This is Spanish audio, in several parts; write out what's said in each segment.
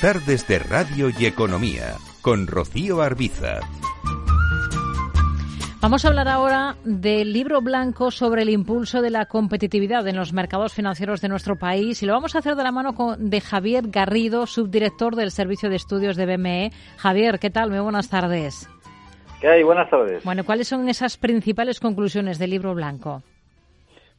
Tardes de Radio y Economía con Rocío Arbiza. Vamos a hablar ahora del libro blanco sobre el impulso de la competitividad en los mercados financieros de nuestro país y lo vamos a hacer de la mano de Javier Garrido, subdirector del Servicio de Estudios de BME. Javier, ¿qué tal? Muy buenas tardes. ¿Qué hay? Buenas tardes. Bueno, ¿cuáles son esas principales conclusiones del libro blanco?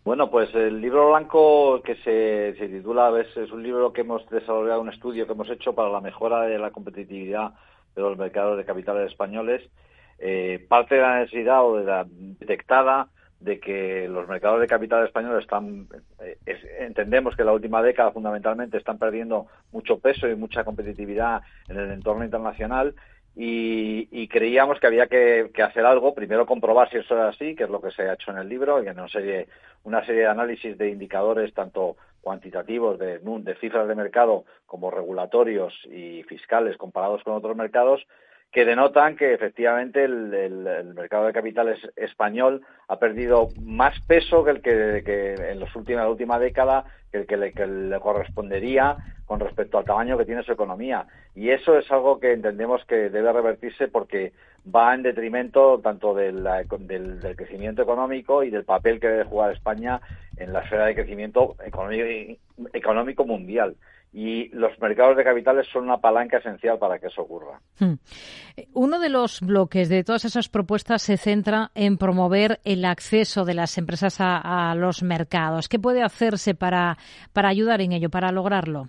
Bueno, pues el libro blanco que se, titula, es un libro que hemos desarrollado, un estudio que hemos hecho para la mejora de la competitividad de los mercados de capitales españoles. Eh, parte de la necesidad o de la detectada de que los mercados de capital españoles están, eh, entendemos que la última década fundamentalmente están perdiendo mucho peso y mucha competitividad en el entorno internacional y, creíamos que había que, hacer algo, primero comprobar si eso era así, que es lo que se ha hecho en el libro, y en una serie, una serie de análisis de indicadores tanto cuantitativos de cifras de mercado como regulatorios y fiscales comparados con otros mercados, que denotan que efectivamente el, mercado de capitales español ha perdido más peso que el que, en los últimos, la última década que el que le, correspondería con respecto al tamaño que tiene su economía. Y eso es algo que entendemos que debe revertirse porque va en detrimento tanto del, del, crecimiento económico y del papel que debe jugar España en la esfera de crecimiento económico mundial y los mercados de capitales son una palanca esencial para que eso ocurra. Hmm. Uno de los bloques de todas esas propuestas se centra en promover el acceso de las empresas a, los mercados. ¿Qué puede hacerse para, para ayudar en ello, para lograrlo?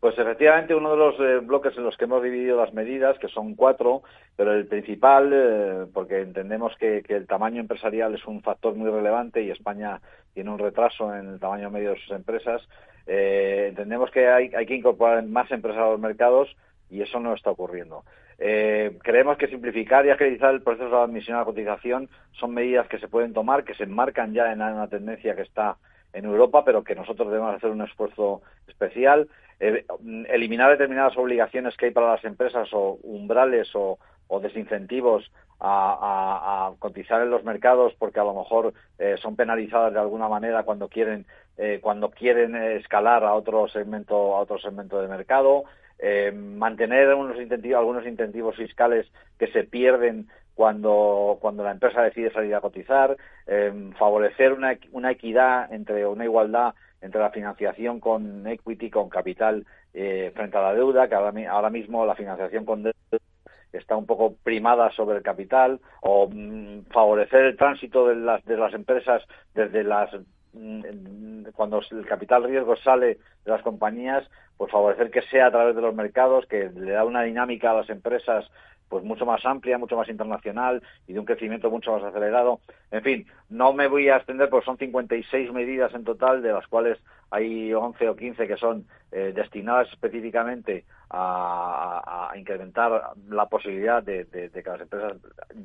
Pues efectivamente uno de los eh, bloques en los que hemos dividido las medidas, que son cuatro, pero el principal, eh, porque entendemos que, el tamaño empresarial es un factor muy relevante y España tiene un retraso en el tamaño medio de sus empresas, eh, entendemos que hay, que incorporar más empresas a los mercados y eso no está ocurriendo. creemos que simplificar y agilizar el proceso de admisión a la cotización son medidas que se pueden tomar, que se enmarcan ya en una tendencia que está en Europa, pero que nosotros debemos hacer un esfuerzo especial. Eh, eliminar determinadas obligaciones que hay para las empresas o umbrales o, desincentivos a, cotizar en los mercados porque a lo mejor eh, son penalizadas de alguna manera cuando quieren eh, cuando quieren escalar a otro segmento a otro segmento de mercado mantener unos incentivos, algunos incentivos fiscales que se pierden cuando, cuando la empresa decide salir a cotizar, favorecer una, una equidad entre una igualdad entre la financiación con equity, con capital, eh, frente a la deuda, que ahora, mismo la financiación con deuda está un poco primada sobre el capital, o mm, favorecer el tránsito de las, de las empresas desde las mm, cuando el capital riesgo sale de las compañías, pues favorecer que sea a través de los mercados, que le da una dinámica a las empresas pues mucho más amplia, mucho más internacional y de un crecimiento mucho más acelerado. En fin, no me voy a extender porque son 56 medidas en total, de las cuales hay 11 o 15 que son eh, destinadas específicamente a, incrementar la posibilidad de, que las empresas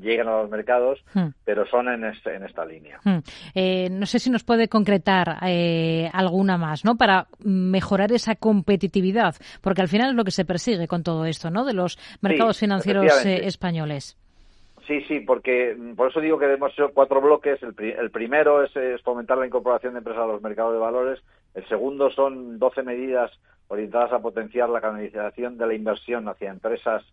lleguen a los mercados, hmm. pero son en, en esta línea. Hmm. Eh, no sé si nos puede concretar eh, alguna más, ¿no? Para mejorar esa competitividad, porque al final es lo que se persigue con todo esto, ¿no? De los mercados financieros españoles. Sí, sí, porque mm, por eso digo que hemos hecho cuatro bloques. El, primero es, fomentar la incorporación de empresas a los mercados de valores. El segundo son 12 medidas orientadas a potenciar la canalización de la inversión hacia empresas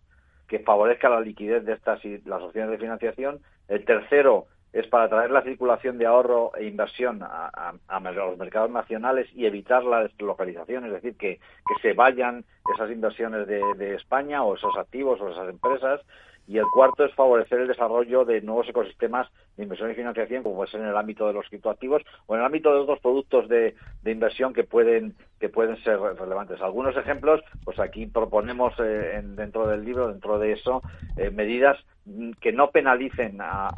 que favorezca la liquidez de estas y las opciones de financiación. El tercero es para traer la circulación de ahorro e inversión a, los mercados nacionales y evitar la deslocalización, es decir, que, se vayan esas inversiones de España o esos activos o esas empresas y el cuarto es favorecer el desarrollo de nuevos ecosistemas de inversión y financiación, como ser en el ámbito de los criptoactivos o en el ámbito de otros productos de, inversión que pueden que pueden ser relevantes. Algunos ejemplos, pues aquí proponemos eh, dentro del libro, dentro de eso, eh, medidas que no penalicen a,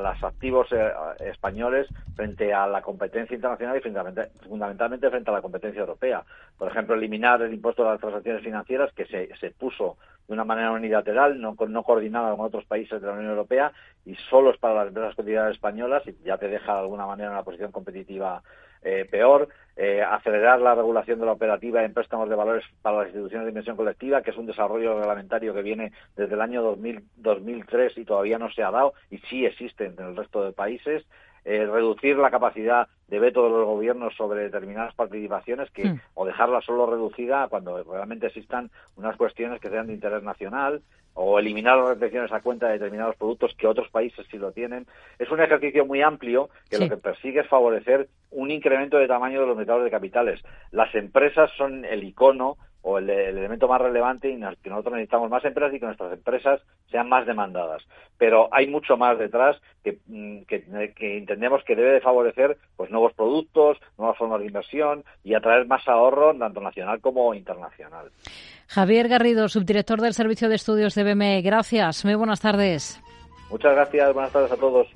los activos eh, españoles frente a la competencia internacional y fundamentalmente frente a la competencia europea. Por ejemplo, eliminar el impuesto de las transacciones financieras que se, se puso de una manera unilateral, no, no coordinada con otros países de la Unión Europea y solo para las empresas cotidianas españolas y ya te deja de alguna manera en una posición competitiva eh, peor, eh, acelerar la regulación de la operativa en préstamos de valores para las instituciones de inversión colectiva, que es un desarrollo reglamentario que viene desde el año 2000, 2003 y todavía no se ha dado y sí existe en el resto de país. Eh, reducir la capacidad de veto de los gobiernos sobre determinadas participaciones que Hmm. o dejarla solo reducida cuando realmente existan unas cuestiones que sean de interés nacional o eliminar las restricciones a cuenta de determinados productos que otros países sí lo tienen. Es un ejercicio muy amplio que Sí. lo que persigue es favorecer un incremento de tamaño de los mercados de capitales. Las empresas son el icono o el, el elemento más relevante y nos- que nosotros necesitamos más empresas y que nuestras empresas sean más demandadas. Pero hay mucho más detrás que, mm, que, que entendemos que debe de favorecer pues nuevos productos, nuevas formas de inversión y atraer más ahorro tanto nacional como internacional. Javier Garrido, subdirector del Servicio de Estudios de BME. Gracias. Muy buenas tardes. Muchas gracias, buenas tardes a todos.